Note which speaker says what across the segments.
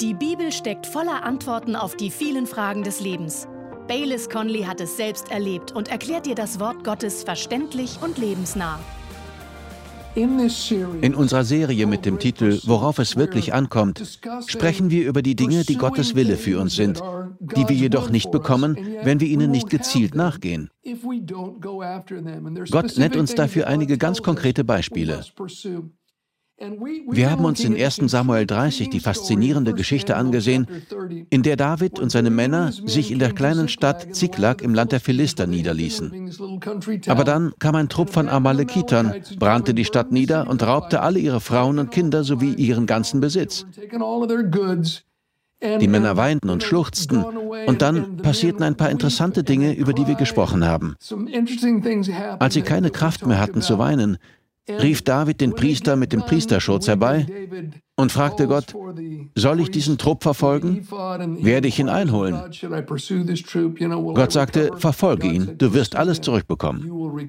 Speaker 1: Die Bibel steckt voller Antworten auf die vielen Fragen des Lebens. Baylis Conley hat es selbst erlebt und erklärt dir das Wort Gottes verständlich und lebensnah.
Speaker 2: In unserer Serie mit dem Titel Worauf es wirklich ankommt, sprechen wir über die Dinge, die Gottes Wille für uns sind, die wir jedoch nicht bekommen, wenn wir ihnen nicht gezielt nachgehen. Gott nennt uns dafür einige ganz konkrete Beispiele. Wir haben uns in 1 Samuel 30 die faszinierende Geschichte angesehen, in der David und seine Männer sich in der kleinen Stadt Ziklag im Land der Philister niederließen. Aber dann kam ein Trupp von Amalekitern, brannte die Stadt nieder und raubte alle ihre Frauen und Kinder sowie ihren ganzen Besitz. Die Männer weinten und schluchzten, und dann passierten ein paar interessante Dinge, über die wir gesprochen haben. Als sie keine Kraft mehr hatten zu weinen, rief David den Priester mit dem Priesterschutz herbei und fragte Gott, soll ich diesen Trupp verfolgen? Werde ich ihn einholen? Gott sagte, verfolge ihn, du wirst alles zurückbekommen.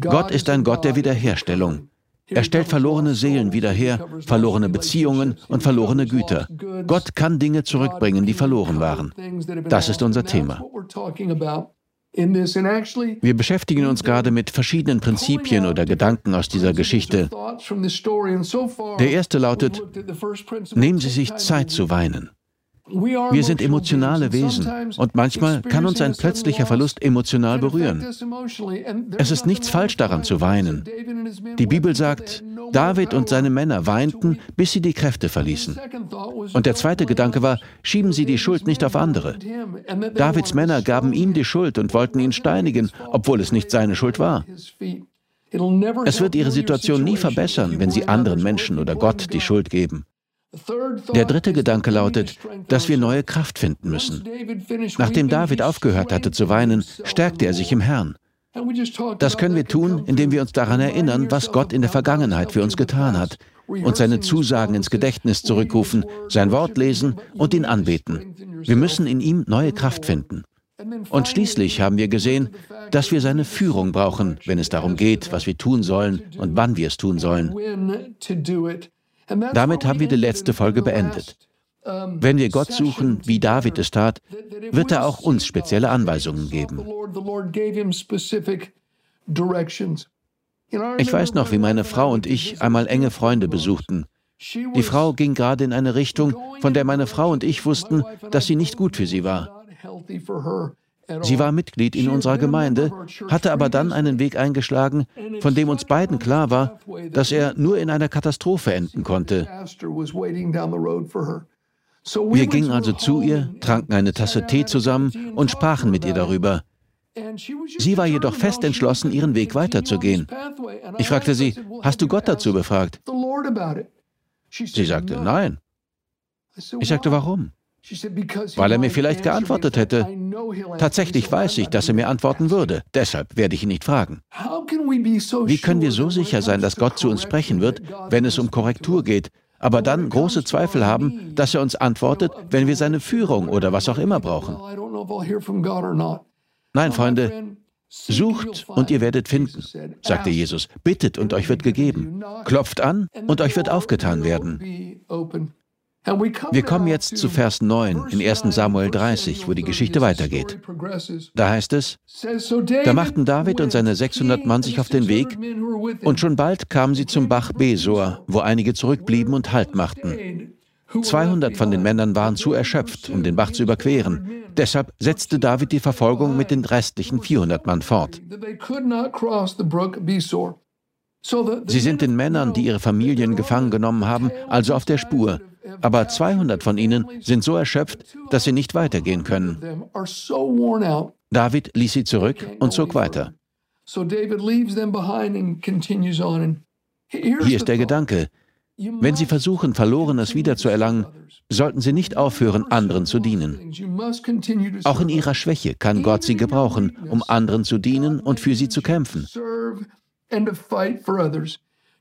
Speaker 2: Gott ist ein Gott der Wiederherstellung. Er stellt verlorene Seelen wieder her, verlorene Beziehungen und verlorene Güter. Gott kann Dinge zurückbringen, die verloren waren. Das ist unser Thema. Wir beschäftigen uns gerade mit verschiedenen Prinzipien oder Gedanken aus dieser Geschichte. Der erste lautet, nehmen Sie sich Zeit zu weinen. Wir sind emotionale Wesen und manchmal kann uns ein plötzlicher Verlust emotional berühren. Es ist nichts falsch daran zu weinen. Die Bibel sagt, David und seine Männer weinten, bis sie die Kräfte verließen. Und der zweite Gedanke war, schieben Sie die Schuld nicht auf andere. Davids Männer gaben ihm die Schuld und wollten ihn steinigen, obwohl es nicht seine Schuld war. Es wird ihre Situation nie verbessern, wenn sie anderen Menschen oder Gott die Schuld geben. Der dritte Gedanke lautet, dass wir neue Kraft finden müssen. Nachdem David aufgehört hatte zu weinen, stärkte er sich im Herrn. Das können wir tun, indem wir uns daran erinnern, was Gott in der Vergangenheit für uns getan hat und seine Zusagen ins Gedächtnis zurückrufen, sein Wort lesen und ihn anbeten. Wir müssen in ihm neue Kraft finden. Und schließlich haben wir gesehen, dass wir seine Führung brauchen, wenn es darum geht, was wir tun sollen und wann wir es tun sollen. Damit haben wir die letzte Folge beendet. Wenn wir Gott suchen, wie David es tat, wird er auch uns spezielle Anweisungen geben. Ich weiß noch, wie meine Frau und ich einmal enge Freunde besuchten. Die Frau ging gerade in eine Richtung, von der meine Frau und ich wussten, dass sie nicht gut für sie war. Sie war Mitglied in unserer Gemeinde, hatte aber dann einen Weg eingeschlagen, von dem uns beiden klar war, dass er nur in einer Katastrophe enden konnte. Wir gingen also zu ihr, tranken eine Tasse Tee zusammen und sprachen mit ihr darüber. Sie war jedoch fest entschlossen, ihren Weg weiterzugehen. Ich fragte sie, hast du Gott dazu befragt? Sie sagte, nein. Ich sagte, warum? Weil er mir vielleicht geantwortet hätte. Tatsächlich weiß ich, dass er mir antworten würde. Deshalb werde ich ihn nicht fragen. Wie können wir so sicher sein, dass Gott zu uns sprechen wird, wenn es um Korrektur geht, aber dann große Zweifel haben, dass er uns antwortet, wenn wir seine Führung oder was auch immer brauchen? Nein, Freunde, Sucht und ihr werdet finden, sagte Jesus. Bittet und euch wird gegeben. Klopft an und euch wird aufgetan werden. Wir kommen jetzt zu Vers 9 in 1 Samuel 30, wo die Geschichte weitergeht. Da heißt es, da machten David und seine 600 Mann sich auf den Weg und schon bald kamen sie zum Bach Besor, wo einige zurückblieben und Halt machten. 200 von den Männern waren zu erschöpft, um den Bach zu überqueren. Deshalb setzte David die Verfolgung mit den restlichen 400 Mann fort. Sie sind den Männern, die ihre Familien gefangen genommen haben, also auf der Spur aber 200 von ihnen sind so erschöpft, dass sie nicht weitergehen können. David ließ sie zurück und zog weiter. Hier ist der Gedanke. Wenn Sie versuchen, Verlorenes wiederzuerlangen, sollten Sie nicht aufhören, anderen zu dienen. Auch in Ihrer Schwäche kann Gott Sie gebrauchen, um anderen zu dienen und für sie zu kämpfen.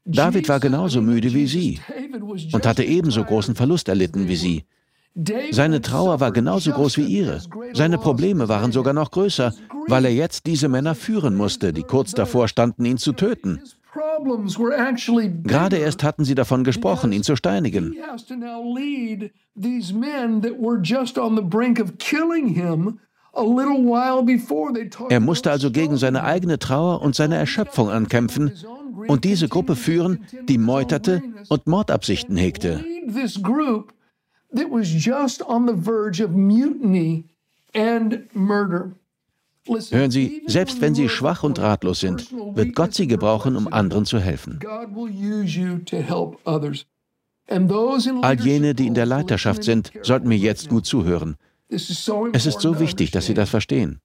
Speaker 2: David war genauso müde wie sie und hatte ebenso großen Verlust erlitten wie sie. Seine Trauer war genauso groß wie ihre. Seine Probleme waren sogar noch größer, weil er jetzt diese Männer führen musste, die kurz davor standen, ihn zu töten. Gerade erst hatten sie davon gesprochen, ihn zu steinigen. Er musste also gegen seine eigene Trauer und seine Erschöpfung ankämpfen und diese Gruppe führen, die meuterte und Mordabsichten hegte. Hören Sie, selbst wenn Sie schwach und ratlos sind, wird Gott Sie gebrauchen, um anderen zu helfen. All jene, die in der Leiterschaft sind, sollten mir jetzt gut zuhören. Es ist so wichtig, dass Sie das verstehen.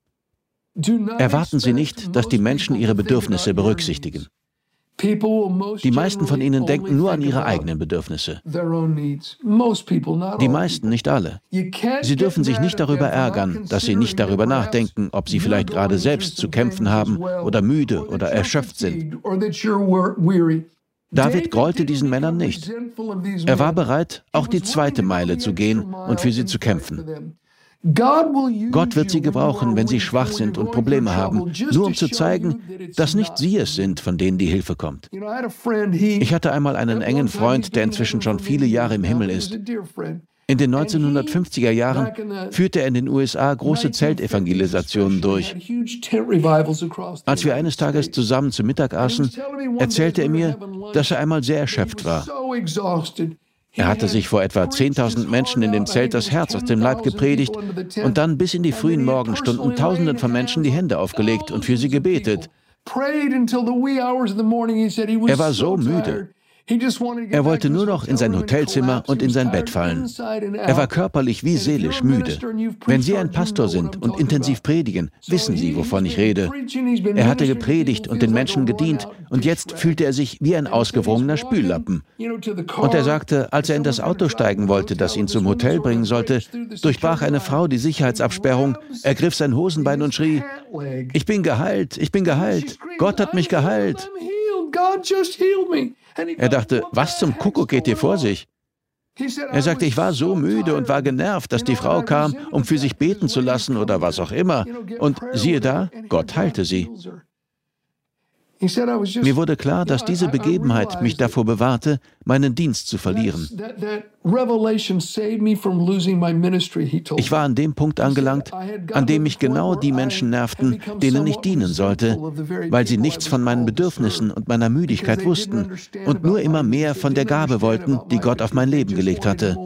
Speaker 2: Erwarten Sie nicht, dass die Menschen ihre Bedürfnisse berücksichtigen. Die meisten von ihnen denken nur an ihre eigenen Bedürfnisse. Die meisten, nicht alle. Sie dürfen sich nicht darüber ärgern, dass sie nicht darüber nachdenken, ob sie vielleicht gerade selbst zu kämpfen haben oder müde oder erschöpft sind. David grollte diesen Männern nicht. Er war bereit, auch die zweite Meile zu gehen und für sie zu kämpfen. Gott wird sie gebrauchen, wenn sie schwach sind und Probleme haben, nur um zu zeigen, dass nicht sie es sind, von denen die Hilfe kommt. Ich hatte einmal einen engen Freund, der inzwischen schon viele Jahre im Himmel ist. In den 1950er Jahren führte er in den USA große Zeltevangelisationen durch. Als wir eines Tages zusammen zu Mittag aßen, erzählte er mir, dass er einmal sehr erschöpft war. Er hatte sich vor etwa 10.000 Menschen in dem Zelt das Herz aus dem Leib gepredigt und dann bis in die frühen Morgenstunden Tausenden von Menschen die Hände aufgelegt und für sie gebetet. Er war so müde. Er wollte nur noch in sein Hotelzimmer und in sein Bett fallen. Er war körperlich wie seelisch müde. Wenn Sie ein Pastor sind und intensiv predigen, wissen Sie, wovon ich rede. Er hatte gepredigt und den Menschen gedient und jetzt fühlte er sich wie ein ausgewrungener Spüllappen. Und er sagte, als er in das Auto steigen wollte, das ihn zum Hotel bringen sollte, durchbrach eine Frau die Sicherheitsabsperrung, ergriff sein Hosenbein und schrie, ich bin geheilt, ich bin geheilt, Gott hat mich geheilt. Er dachte, was zum Kuckuck geht hier vor sich? Er sagte, ich war so müde und war genervt, dass die Frau kam, um für sich beten zu lassen oder was auch immer. Und siehe da, Gott heilte sie. Mir wurde klar, dass diese Begebenheit mich davor bewahrte, meinen Dienst zu verlieren. Ich war an dem Punkt angelangt, an dem mich genau die Menschen nervten, denen ich dienen sollte, weil sie nichts von meinen Bedürfnissen und meiner Müdigkeit wussten und nur immer mehr von der Gabe wollten, die Gott auf mein Leben gelegt hatte.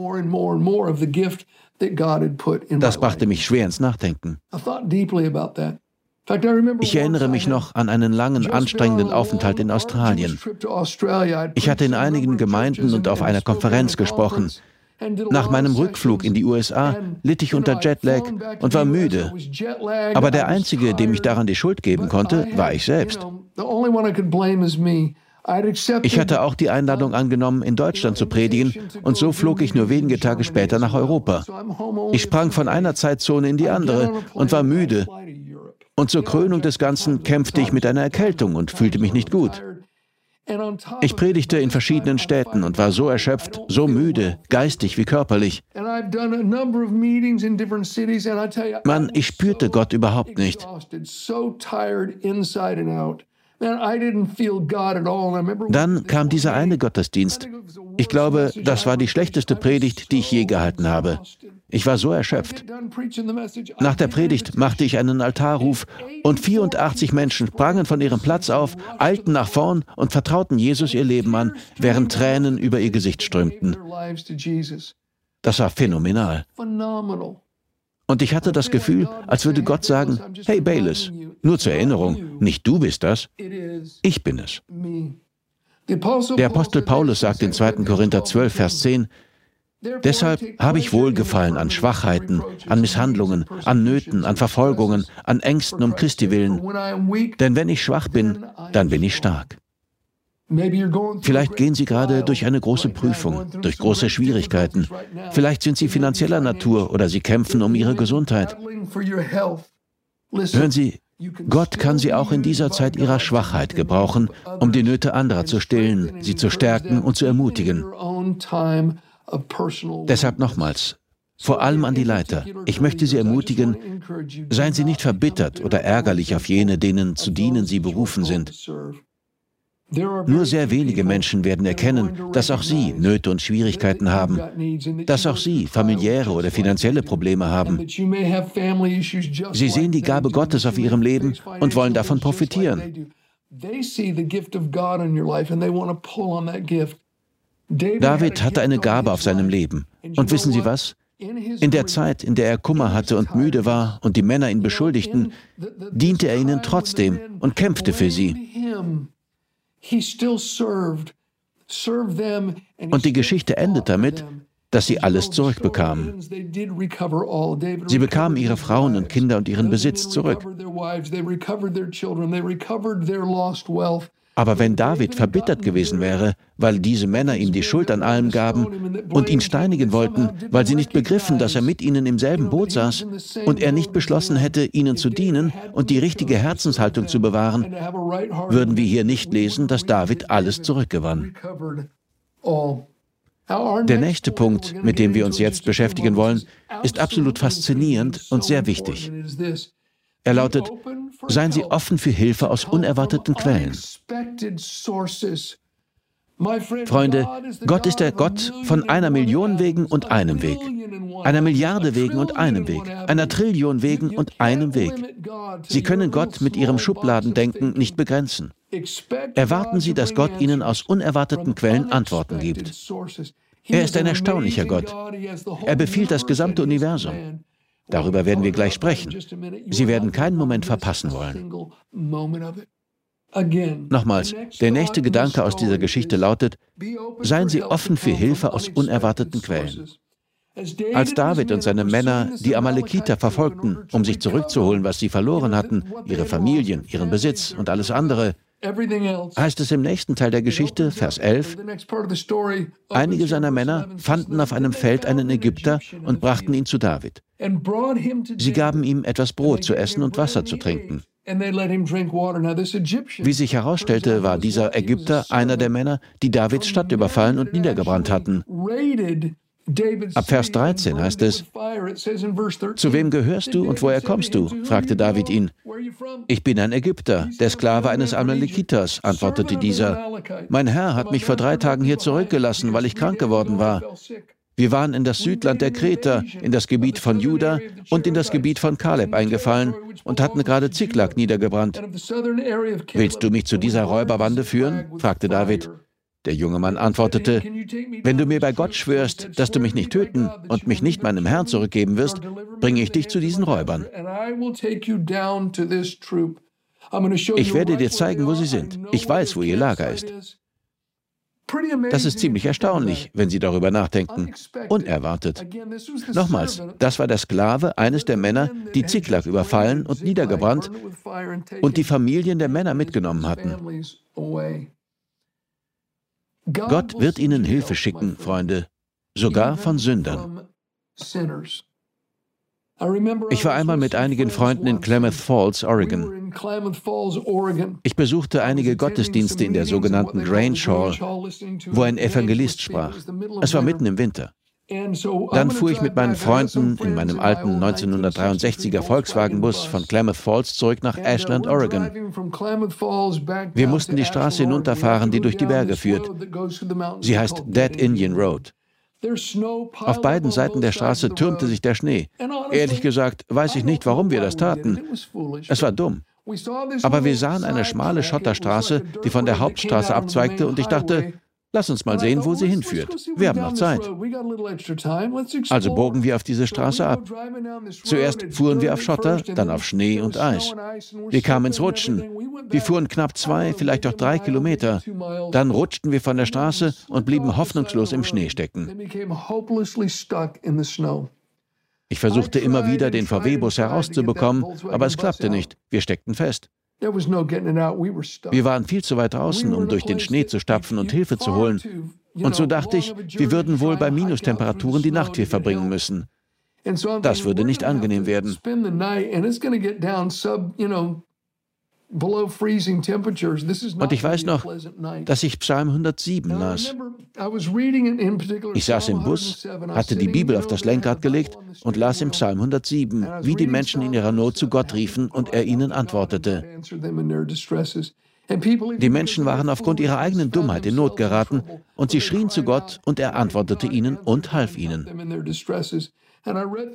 Speaker 2: Das brachte mich schwer ins Nachdenken. Ich erinnere mich noch an einen langen, anstrengenden Aufenthalt in Australien. Ich hatte in einigen Gemeinden und auf einer Konferenz gesprochen. Nach meinem Rückflug in die USA litt ich unter Jetlag und war müde. Aber der Einzige, dem ich daran die Schuld geben konnte, war ich selbst. Ich hatte auch die Einladung angenommen, in Deutschland zu predigen, und so flog ich nur wenige Tage später nach Europa. Ich sprang von einer Zeitzone in die andere und war müde. Und zur Krönung des Ganzen kämpfte ich mit einer Erkältung und fühlte mich nicht gut. Ich predigte in verschiedenen Städten und war so erschöpft, so müde, geistig wie körperlich. Mann, ich spürte Gott überhaupt nicht. Dann kam dieser eine Gottesdienst. Ich glaube, das war die schlechteste Predigt, die ich je gehalten habe. Ich war so erschöpft. Nach der Predigt machte ich einen Altarruf und 84 Menschen sprangen von ihrem Platz auf, eilten nach vorn und vertrauten Jesus ihr Leben an, während Tränen über ihr Gesicht strömten. Das war phänomenal. Und ich hatte das Gefühl, als würde Gott sagen, hey Bayless, nur zur Erinnerung, nicht du bist das, ich bin es. Der Apostel Paulus sagt in 2. Korinther 12, Vers 10, Deshalb habe ich Wohlgefallen an Schwachheiten, an Misshandlungen, an Nöten, an Verfolgungen, an Ängsten um Christi willen. Denn wenn ich schwach bin, dann bin ich stark. Vielleicht gehen Sie gerade durch eine große Prüfung, durch große Schwierigkeiten. Vielleicht sind Sie finanzieller Natur oder Sie kämpfen um Ihre Gesundheit. Hören Sie, Gott kann Sie auch in dieser Zeit Ihrer Schwachheit gebrauchen, um die Nöte anderer zu stillen, sie zu stärken und zu ermutigen. Deshalb nochmals, Vor allem an die Leiter. Ich möchte Sie ermutigen, seien Sie nicht verbittert oder ärgerlich auf jene, denen zu dienen Sie berufen sind. Nur sehr wenige Menschen werden erkennen, dass auch sie Nöte und Schwierigkeiten haben, dass auch sie familiäre oder finanzielle Probleme haben. Sie sehen die Gabe Gottes auf ihrem Leben und wollen davon profitieren. David hatte eine Gabe auf seinem Leben. Und wissen Sie was? In der Zeit, in der er Kummer hatte und müde war und die Männer ihn beschuldigten, diente er ihnen trotzdem und kämpfte für sie. Und die Geschichte endet damit, dass sie alles zurückbekamen. Sie bekamen ihre Frauen und Kinder und ihren Besitz zurück. Aber wenn David verbittert gewesen wäre, weil diese Männer ihm die Schuld an allem gaben und ihn steinigen wollten, weil sie nicht begriffen, dass er mit ihnen im selben Boot saß und er nicht beschlossen hätte, ihnen zu dienen und die richtige Herzenshaltung zu bewahren, würden wir hier nicht lesen, dass David alles zurückgewann. Der nächste Punkt, mit dem wir uns jetzt beschäftigen wollen, ist absolut faszinierend und sehr wichtig. Er lautet, seien Sie offen für Hilfe aus unerwarteten Quellen. Freunde, Gott ist der Gott von einer Million Wegen und einem Weg, einer Milliarde Wegen und einem Weg, einer Trillion Wegen und einem Weg. Sie können Gott mit Ihrem Schubladendenken nicht begrenzen. Erwarten Sie, dass Gott Ihnen aus unerwarteten Quellen Antworten gibt. Er ist ein erstaunlicher Gott. Er befiehlt das gesamte Universum. Darüber werden wir gleich sprechen. Sie werden keinen Moment verpassen wollen. Nochmals, der nächste Gedanke aus dieser Geschichte lautet, seien Sie offen für Hilfe aus unerwarteten Quellen. Als David und seine Männer die Amalekiter verfolgten, um sich zurückzuholen, was sie verloren hatten, ihre Familien, ihren Besitz und alles andere, heißt es im nächsten Teil der Geschichte, Vers 11, einige seiner Männer fanden auf einem Feld einen Ägypter und brachten ihn zu David. Sie gaben ihm etwas Brot zu essen und Wasser zu trinken. Wie sich herausstellte, war dieser Ägypter einer der Männer, die Davids Stadt überfallen und niedergebrannt hatten. Ab Vers 13 heißt es, Zu wem gehörst du und woher kommst du? fragte David ihn. Ich bin ein Ägypter, der Sklave eines Amalekitas, antwortete dieser. Mein Herr hat mich vor drei Tagen hier zurückgelassen, weil ich krank geworden war. Wir waren in das Südland der Kreter, in das Gebiet von Juda und in das Gebiet von Kaleb eingefallen und hatten gerade Ziklag niedergebrannt. Willst du mich zu dieser Räuberbande führen? fragte David. Der junge Mann antwortete, wenn du mir bei Gott schwörst, dass du mich nicht töten und mich nicht meinem Herrn zurückgeben wirst, bringe ich dich zu diesen Räubern. Ich werde dir zeigen, wo sie sind. Ich weiß, wo ihr Lager ist. Das ist ziemlich erstaunlich, wenn Sie darüber nachdenken. Unerwartet. Nochmals, das war der Sklave eines der Männer, die Ziklag überfallen und niedergebrannt und die Familien der Männer mitgenommen hatten. Gott wird ihnen Hilfe schicken, Freunde, sogar von Sündern. Ich war einmal mit einigen Freunden in Klamath Falls, Oregon. Ich besuchte einige Gottesdienste in der sogenannten Grange Hall, wo ein Evangelist sprach. Es war mitten im Winter. Dann fuhr ich mit meinen Freunden in meinem alten 1963er Volkswagenbus von Klamath Falls zurück nach Ashland, Oregon. Wir mussten die Straße hinunterfahren, die durch die Berge führt. Sie heißt Dead Indian Road. Auf beiden Seiten der Straße türmte sich der Schnee. Ehrlich gesagt weiß ich nicht, warum wir das taten. Es war dumm. Aber wir sahen eine schmale Schotterstraße, die von der Hauptstraße abzweigte, und ich dachte, Lass uns mal sehen, wo sie hinführt. Wir haben noch Zeit. Also bogen wir auf diese Straße ab. Zuerst fuhren wir auf Schotter, dann auf Schnee und Eis. Wir kamen ins Rutschen. Wir fuhren knapp zwei, vielleicht auch drei Kilometer. Dann rutschten wir von der Straße und blieben hoffnungslos im Schnee stecken. Ich versuchte immer wieder, den VW-Bus herauszubekommen, aber es klappte nicht. Wir steckten fest. Wir waren viel zu weit draußen, um durch den Schnee zu stapfen und Hilfe zu holen. Und so dachte ich, wir würden wohl bei Minustemperaturen die Nacht hier verbringen müssen. Das würde nicht angenehm werden. Und ich weiß noch, dass ich Psalm 107 las. Ich saß im Bus, hatte die Bibel auf das Lenkrad gelegt und las im Psalm 107, wie die Menschen in ihrer Not zu Gott riefen und er ihnen antwortete. Die Menschen waren aufgrund ihrer eigenen Dummheit in Not geraten und sie schrien zu Gott und er antwortete ihnen und half ihnen.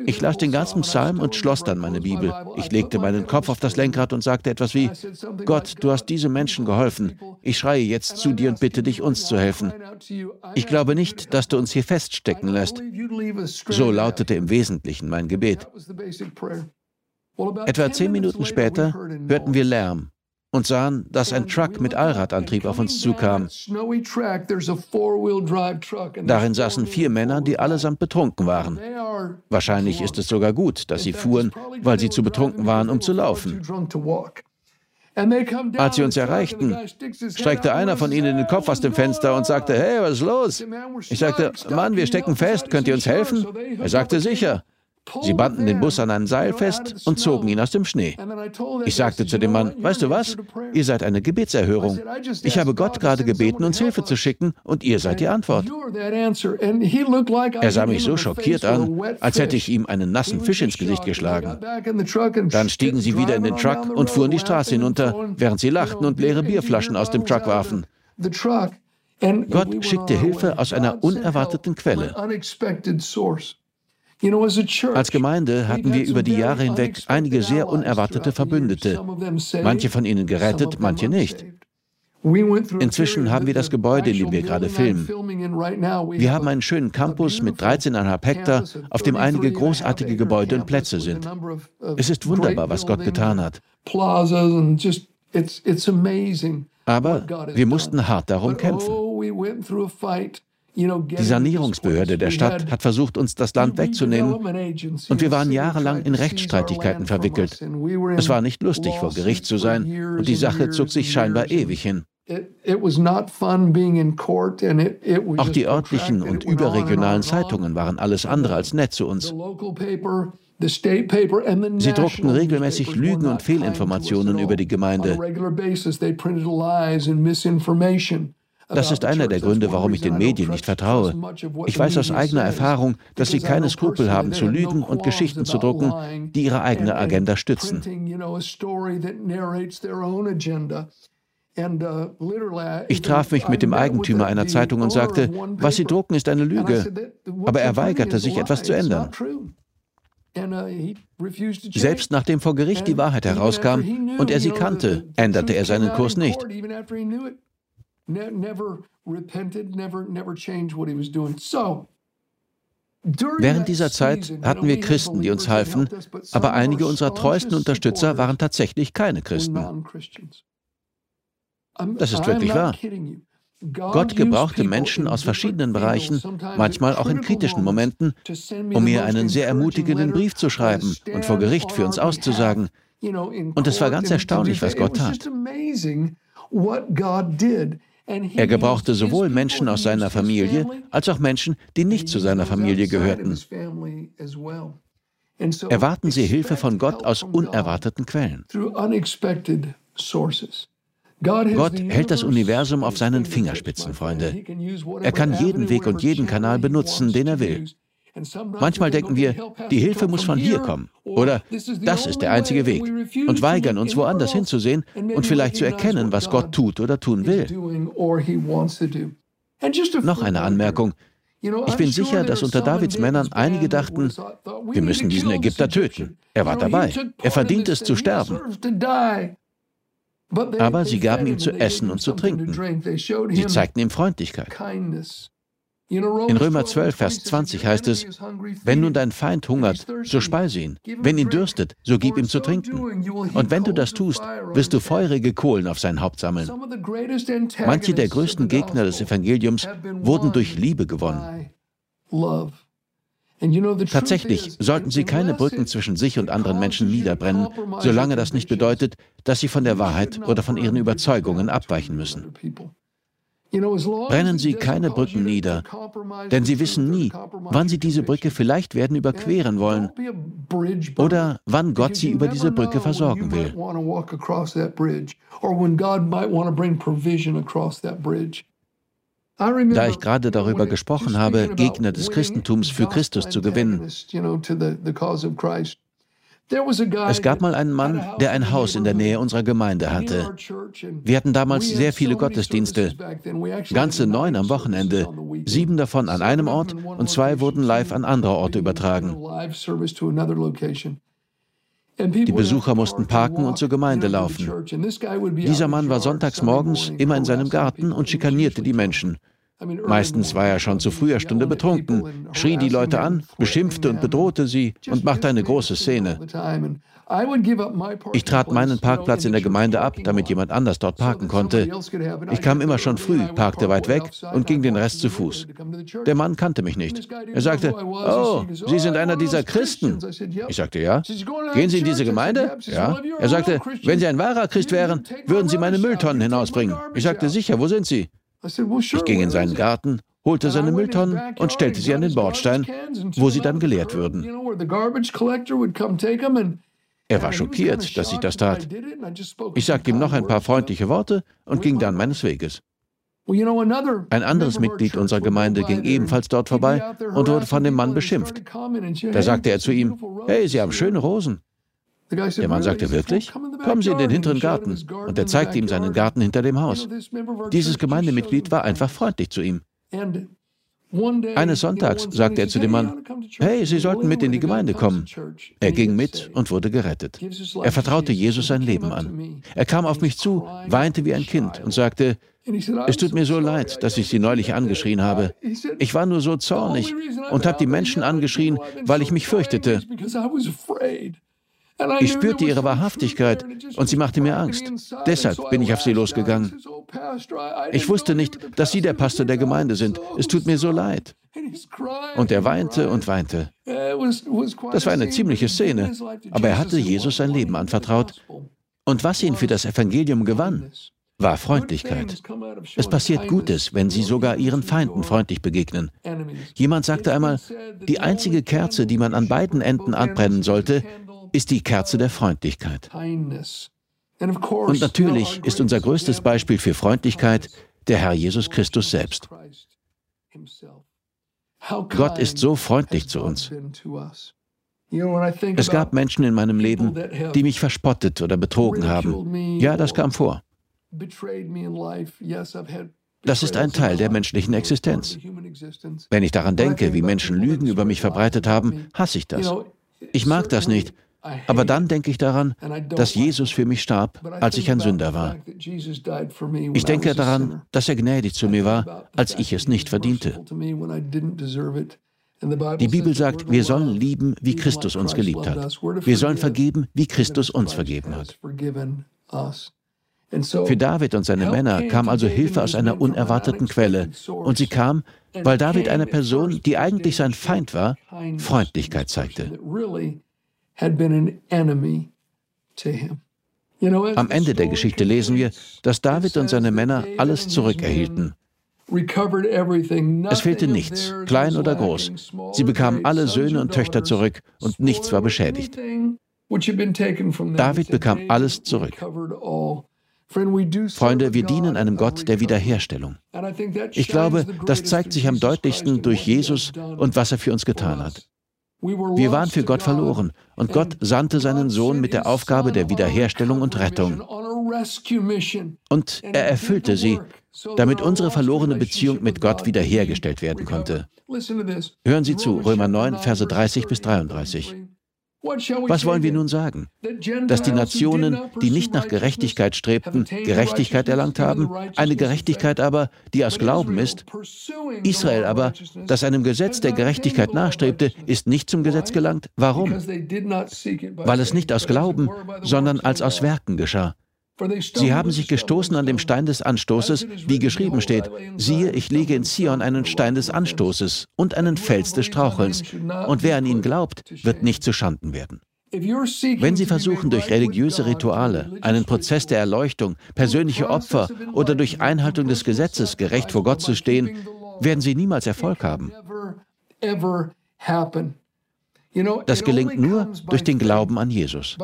Speaker 2: Ich las den ganzen Psalm und schloss dann meine Bibel. Ich legte meinen Kopf auf das Lenkrad und sagte etwas wie, Gott, du hast diesen Menschen geholfen. Ich schreie jetzt zu dir und bitte dich, uns zu helfen. Ich glaube nicht, dass du uns hier feststecken lässt. So lautete im Wesentlichen mein Gebet. Etwa zehn Minuten später hörten wir Lärm und sahen, dass ein Truck mit Allradantrieb auf uns zukam. Darin saßen vier Männer, die allesamt betrunken waren. Wahrscheinlich ist es sogar gut, dass sie fuhren, weil sie zu betrunken waren, um zu laufen. Als sie uns erreichten, streckte einer von ihnen den Kopf aus dem Fenster und sagte, hey, was ist los? Ich sagte, Mann, wir stecken fest, könnt ihr uns helfen? Er sagte, sicher. Sie banden den Bus an ein Seil fest und zogen ihn aus dem Schnee. Ich sagte zu dem Mann, weißt du was, ihr seid eine Gebetserhörung. Ich habe Gott gerade gebeten, uns Hilfe zu schicken, und ihr seid die Antwort. Er sah mich so schockiert an, als hätte ich ihm einen nassen Fisch ins Gesicht geschlagen. Dann stiegen sie wieder in den Truck und fuhren die Straße hinunter, während sie lachten und leere Bierflaschen aus dem Truck warfen. Gott schickte Hilfe aus einer unerwarteten Quelle. Als Gemeinde hatten wir über die Jahre hinweg einige sehr unerwartete Verbündete, manche von ihnen gerettet, manche nicht. Inzwischen haben wir das Gebäude, in dem wir gerade filmen. Wir haben einen schönen Campus mit 13,5 Hektar, auf dem einige großartige Gebäude und Plätze sind. Es ist wunderbar, was Gott getan hat. Aber wir mussten hart darum kämpfen. Die Sanierungsbehörde der Stadt hat versucht, uns das Land wegzunehmen und wir waren jahrelang in Rechtsstreitigkeiten verwickelt. Es war nicht lustig, vor Gericht zu sein und die Sache zog sich scheinbar ewig hin. Auch die örtlichen und überregionalen Zeitungen waren alles andere als nett zu uns. Sie druckten regelmäßig Lügen und Fehlinformationen über die Gemeinde. Das ist einer der Gründe, warum ich den Medien nicht vertraue. Ich weiß aus eigener Erfahrung, dass sie keine Skrupel haben, zu lügen und Geschichten zu drucken, die ihre eigene Agenda stützen. Ich traf mich mit dem Eigentümer einer Zeitung und sagte, was Sie drucken, ist eine Lüge. Aber er weigerte sich, etwas zu ändern. Selbst nachdem vor Gericht die Wahrheit herauskam und er sie kannte, änderte er seinen Kurs nicht never repented, never, never changed what he was doing. So, Während dieser Zeit hatten wir Christen, die uns halfen, aber einige unserer treuesten Unterstützer waren tatsächlich keine Christen. Das ist wirklich wahr. Gott gebrauchte Menschen aus verschiedenen Bereichen, manchmal auch in kritischen Momenten, um mir einen sehr ermutigenden Brief zu schreiben und vor Gericht für uns auszusagen. Und es war ganz erstaunlich, was Gott tat. Er gebrauchte sowohl Menschen aus seiner Familie als auch Menschen, die nicht zu seiner Familie gehörten. Erwarten Sie Hilfe von Gott aus unerwarteten Quellen. Gott hält das Universum auf seinen Fingerspitzen, Freunde. Er kann jeden Weg und jeden Kanal benutzen, den er will. Manchmal denken wir, die Hilfe muss von hier kommen oder das ist der einzige Weg und weigern uns woanders hinzusehen und vielleicht zu erkennen, was Gott tut oder tun will. Noch eine Anmerkung. Ich bin sicher, dass unter Davids Männern einige dachten, wir müssen diesen Ägypter töten. Er war dabei. Er verdient es zu sterben. Aber sie gaben ihm zu essen und zu trinken. Sie zeigten ihm Freundlichkeit. In Römer 12, Vers 20 heißt es, wenn nun dein Feind hungert, so speise ihn. Wenn ihn dürstet, so gib ihm zu trinken. Und wenn du das tust, wirst du feurige Kohlen auf sein Haupt sammeln. Manche der größten Gegner des Evangeliums wurden durch Liebe gewonnen. Tatsächlich sollten sie keine Brücken zwischen sich und anderen Menschen niederbrennen, solange das nicht bedeutet, dass sie von der Wahrheit oder von ihren Überzeugungen abweichen müssen. Brennen Sie keine Brücken nieder, denn Sie wissen nie, wann Sie diese Brücke vielleicht werden überqueren wollen oder wann Gott Sie über diese Brücke versorgen will. Da ich gerade darüber gesprochen habe, Gegner des Christentums für Christus zu gewinnen, es gab mal einen Mann, der ein Haus in der Nähe unserer Gemeinde hatte. Wir hatten damals sehr viele Gottesdienste, ganze neun am Wochenende, sieben davon an einem Ort und zwei wurden live an andere Orte übertragen. Die Besucher mussten parken und zur Gemeinde laufen. Dieser Mann war sonntags morgens immer in seinem Garten und schikanierte die Menschen. Meistens war er schon zu früher Stunde betrunken, schrie die Leute an, beschimpfte und bedrohte sie und machte eine große Szene. Ich trat meinen Parkplatz in der Gemeinde ab, damit jemand anders dort parken konnte. Ich kam immer schon früh, parkte weit weg und ging den Rest zu Fuß. Der Mann kannte mich nicht. Er sagte, oh, Sie sind einer dieser Christen. Ich sagte, ja. Gehen Sie in diese Gemeinde? Ja. Er sagte, wenn Sie ein wahrer Christ wären, würden Sie meine Mülltonnen hinausbringen. Ich sagte, sicher, wo sind Sie? Ich ging in seinen Garten, holte seine Mülltonnen und stellte sie an den Bordstein, wo sie dann geleert würden. Er war schockiert, dass ich das tat. Ich sagte ihm noch ein paar freundliche Worte und ging dann meines Weges. Ein anderes Mitglied unserer Gemeinde ging ebenfalls dort vorbei und wurde von dem Mann beschimpft. Da sagte er zu ihm, hey, Sie haben schöne Rosen. Der Mann sagte wirklich, kommen Sie in den hinteren Garten. Und er zeigte ihm seinen Garten hinter dem Haus. Dieses Gemeindemitglied war einfach freundlich zu ihm. Eines Sonntags sagte er zu dem Mann, hey, Sie sollten mit in die Gemeinde kommen. Er ging mit und wurde gerettet. Er vertraute Jesus sein Leben an. Er kam auf mich zu, weinte wie ein Kind und sagte, es tut mir so leid, dass ich Sie neulich angeschrien habe. Ich war nur so zornig und habe die Menschen angeschrien, weil ich mich fürchtete. Ich spürte ihre Wahrhaftigkeit und sie machte mir Angst. Deshalb bin ich auf sie losgegangen. Ich wusste nicht, dass Sie der Pastor der Gemeinde sind. Es tut mir so leid. Und er weinte und weinte. Das war eine ziemliche Szene, aber er hatte Jesus sein Leben anvertraut. Und was ihn für das Evangelium gewann, war Freundlichkeit. Es passiert Gutes, wenn Sie sogar Ihren Feinden freundlich begegnen. Jemand sagte einmal, die einzige Kerze, die man an beiden Enden anbrennen sollte, ist die Kerze der Freundlichkeit. Und natürlich ist unser größtes Beispiel für Freundlichkeit der Herr Jesus Christus selbst. Gott ist so freundlich zu uns. Es gab Menschen in meinem Leben, die mich verspottet oder betrogen haben. Ja, das kam vor. Das ist ein Teil der menschlichen Existenz. Wenn ich daran denke, wie Menschen Lügen über mich verbreitet haben, hasse ich das. Ich mag das nicht, aber dann denke ich daran, dass Jesus für mich starb, als ich ein Sünder war. Ich denke daran, dass er gnädig zu mir war, als ich es nicht verdiente. Die Bibel sagt, wir sollen lieben, wie Christus uns geliebt hat. Wir sollen vergeben, wie Christus uns vergeben hat. Für David und seine Männer kam also Hilfe aus einer unerwarteten Quelle. Und sie kam, weil David einer Person, die eigentlich sein Feind war, Freundlichkeit zeigte. Am Ende der Geschichte lesen wir, dass David und seine Männer alles zurückerhielten. Es fehlte nichts, klein oder groß. Sie bekamen alle Söhne und Töchter zurück und nichts war beschädigt. David bekam alles zurück. Freunde, wir dienen einem Gott der Wiederherstellung. Ich glaube, das zeigt sich am deutlichsten durch Jesus und was er für uns getan hat. Wir waren für Gott verloren und Gott sandte seinen Sohn mit der Aufgabe der Wiederherstellung und Rettung. Und er erfüllte sie, damit unsere verlorene Beziehung mit Gott wiederhergestellt werden konnte. Hören Sie zu, Römer 9, Verse 30 bis 33. Was wollen wir nun sagen? Dass die Nationen, die nicht nach Gerechtigkeit strebten, Gerechtigkeit erlangt haben, eine Gerechtigkeit aber, die aus Glauben ist. Israel aber, das einem Gesetz der Gerechtigkeit nachstrebte, ist nicht zum Gesetz gelangt. Warum? Weil es nicht aus Glauben, sondern als aus Werken geschah. Sie haben sich gestoßen an dem Stein des Anstoßes, wie geschrieben steht, siehe, ich lege in Zion einen Stein des Anstoßes und einen Fels des Strauchelns, und wer an ihn glaubt, wird nicht zu Schanden werden. Wenn Sie versuchen, durch religiöse Rituale, einen Prozess der Erleuchtung, persönliche Opfer oder durch Einhaltung des Gesetzes gerecht vor Gott zu stehen, werden Sie niemals Erfolg haben. Das gelingt nur durch den Glauben an Jesus.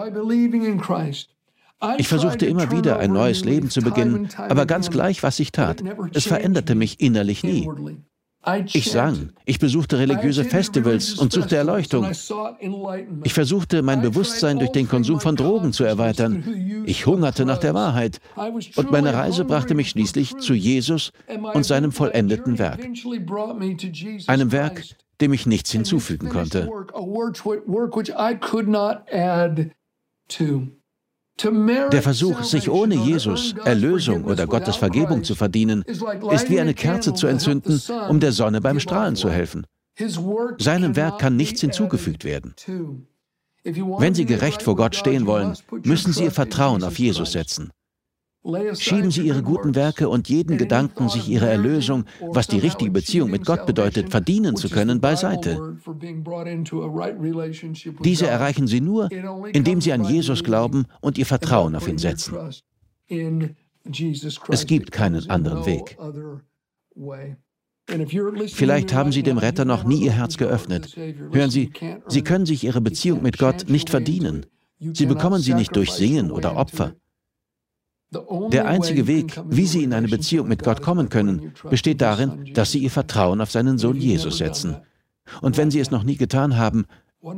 Speaker 2: Ich versuchte immer wieder ein neues Leben zu beginnen, aber ganz gleich, was ich tat, es veränderte mich innerlich nie. Ich sang, ich besuchte religiöse Festivals und suchte Erleuchtung. Ich versuchte, mein Bewusstsein durch den Konsum von Drogen zu erweitern. Ich hungerte nach der Wahrheit. Und meine Reise brachte mich schließlich zu Jesus und seinem vollendeten Werk. Einem Werk, dem ich nichts hinzufügen konnte. Der Versuch, sich ohne Jesus, Erlösung oder Gottes Vergebung zu verdienen, ist wie eine Kerze zu entzünden, um der Sonne beim Strahlen zu helfen. Seinem Werk kann nichts hinzugefügt werden. Wenn Sie gerecht vor Gott stehen wollen, müssen Sie Ihr Vertrauen auf Jesus setzen. Schieben Sie Ihre guten Werke und jeden Gedanken, sich Ihre Erlösung, was die richtige Beziehung mit Gott bedeutet, verdienen zu können, beiseite. Diese erreichen Sie nur, indem Sie an Jesus glauben und Ihr Vertrauen auf ihn setzen. Es gibt keinen anderen Weg. Vielleicht haben Sie dem Retter noch nie Ihr Herz geöffnet. Hören Sie, Sie können sich Ihre Beziehung mit Gott nicht verdienen. Sie bekommen sie nicht durch Singen oder Opfer. Der einzige Weg, wie Sie in eine Beziehung mit Gott kommen können, besteht darin, dass Sie Ihr Vertrauen auf seinen Sohn Jesus setzen. Und wenn Sie es noch nie getan haben,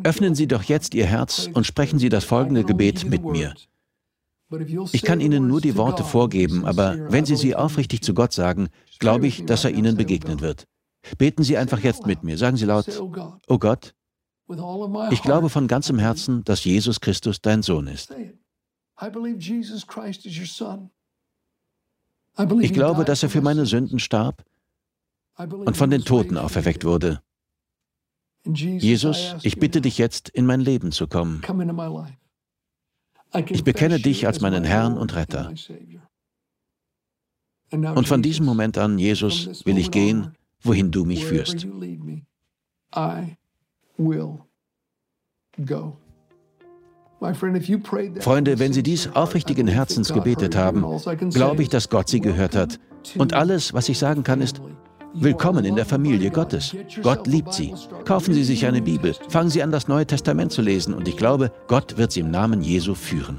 Speaker 2: öffnen Sie doch jetzt Ihr Herz und sprechen Sie das folgende Gebet mit mir. Ich kann Ihnen nur die Worte vorgeben, aber wenn Sie sie aufrichtig zu Gott sagen, glaube ich, dass er Ihnen begegnen wird. Beten Sie einfach jetzt mit mir. Sagen Sie laut, Oh Gott, ich glaube von ganzem Herzen, dass Jesus Christus dein Sohn ist. Ich glaube, dass er für meine Sünden starb und von den Toten auferweckt wurde. Jesus, ich bitte dich jetzt, in mein Leben zu kommen. Ich bekenne dich als meinen Herrn und Retter. Und von diesem Moment an, Jesus, will ich gehen, wohin du mich führst. I will go. Freunde, wenn Sie dies aufrichtigen Herzens gebetet haben, glaube ich, dass Gott Sie gehört hat. Und alles, was ich sagen kann, ist, Willkommen in der Familie Gottes. Gott liebt Sie. Kaufen Sie sich eine Bibel, fangen Sie an, das Neue Testament zu lesen und ich glaube, Gott wird Sie im Namen Jesu führen.